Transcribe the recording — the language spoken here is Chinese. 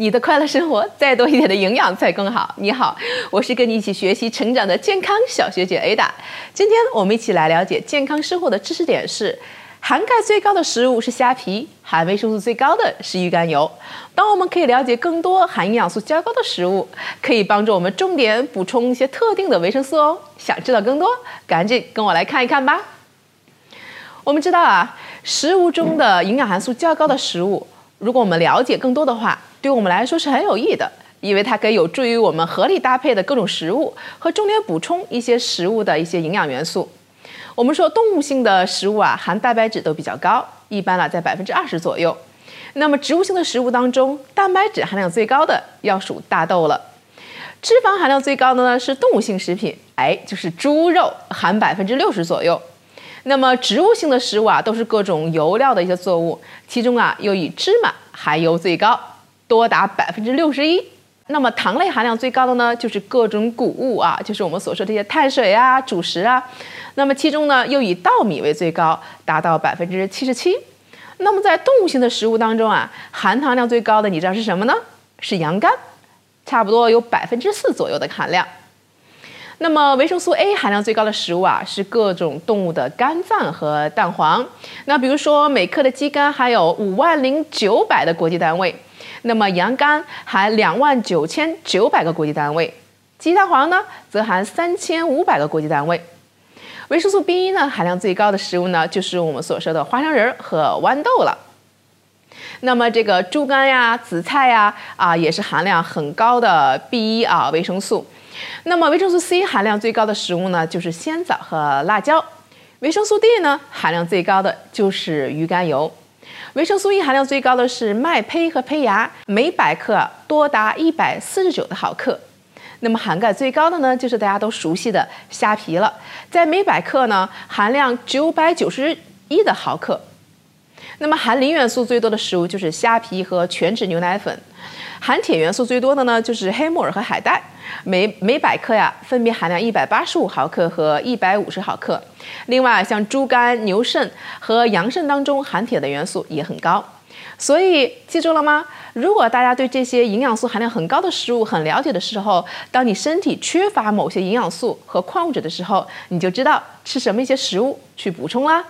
你的快乐生活再多一点的营养才更好。你好，我是跟你一起学习成长的健康小学姐 Ada。今天我们一起来了解健康生活的知识点是：含钙最高的食物是虾皮，含维生素最高的是鱼肝油。当我们可以了解更多含营养素较高的食物，可以帮助我们重点补充一些特定的维生素哦。想知道更多，赶紧跟我来看一看吧。我们知道啊，食物中的营养含素较高的食物。如果我们了解更多的话，对我们来说是很有益的，因为它可以有助于我们合理搭配的各种食物和重点补充一些食物的一些营养元素。我们说动物性的食物啊，含蛋白质都比较高，一般呢在百分之二十左右。那么植物性的食物当中，蛋白质含量最高的要数大豆了。脂肪含量最高的呢是动物性食品，哎，就是猪肉，含百分之六十左右。那么植物性的食物啊，都是各种油料的一些作物，其中啊又以芝麻含油最高，多达百分之六十一。那么糖类含量最高的呢，就是各种谷物啊，就是我们所说这些碳水啊、主食啊。那么其中呢，又以稻米为最高，达到百分之七十七。那么在动物性的食物当中啊，含糖量最高的，你知道是什么呢？是羊肝，差不多有百分之四左右的含量。那么维生素 A 含量最高的食物啊，是各种动物的肝脏和蛋黄。那比如说每克的鸡肝含有五万零九百的国际单位，那么羊肝含两万九千九百个国际单位，鸡蛋黄呢则含三千五百个国际单位。维生素 B 一呢含量最高的食物呢，就是我们所说的花生仁和豌豆了。那么这个猪肝呀、紫菜呀啊，也是含量很高的 B 一啊维生素。那么维生素 C 含量最高的食物呢，就是鲜枣和辣椒。维生素 D 呢，含量最高的就是鱼肝油。维生素 E 含量最高的是麦胚和胚芽，每百克多达一百四十九的毫克。那么含钙最高的呢，就是大家都熟悉的虾皮了，在每百克呢含量九百九十一的毫克。那么含磷元素最多的食物就是虾皮和全脂牛奶粉。含铁元素最多的呢，就是黑木耳和海带，每每百克呀，分别含量一百八十五毫克和一百五十毫克。另外，像猪肝、牛肾和羊肾当中含铁的元素也很高。所以记住了吗？如果大家对这些营养素含量很高的食物很了解的时候，当你身体缺乏某些营养素和矿物质的时候，你就知道吃什么一些食物去补充啦。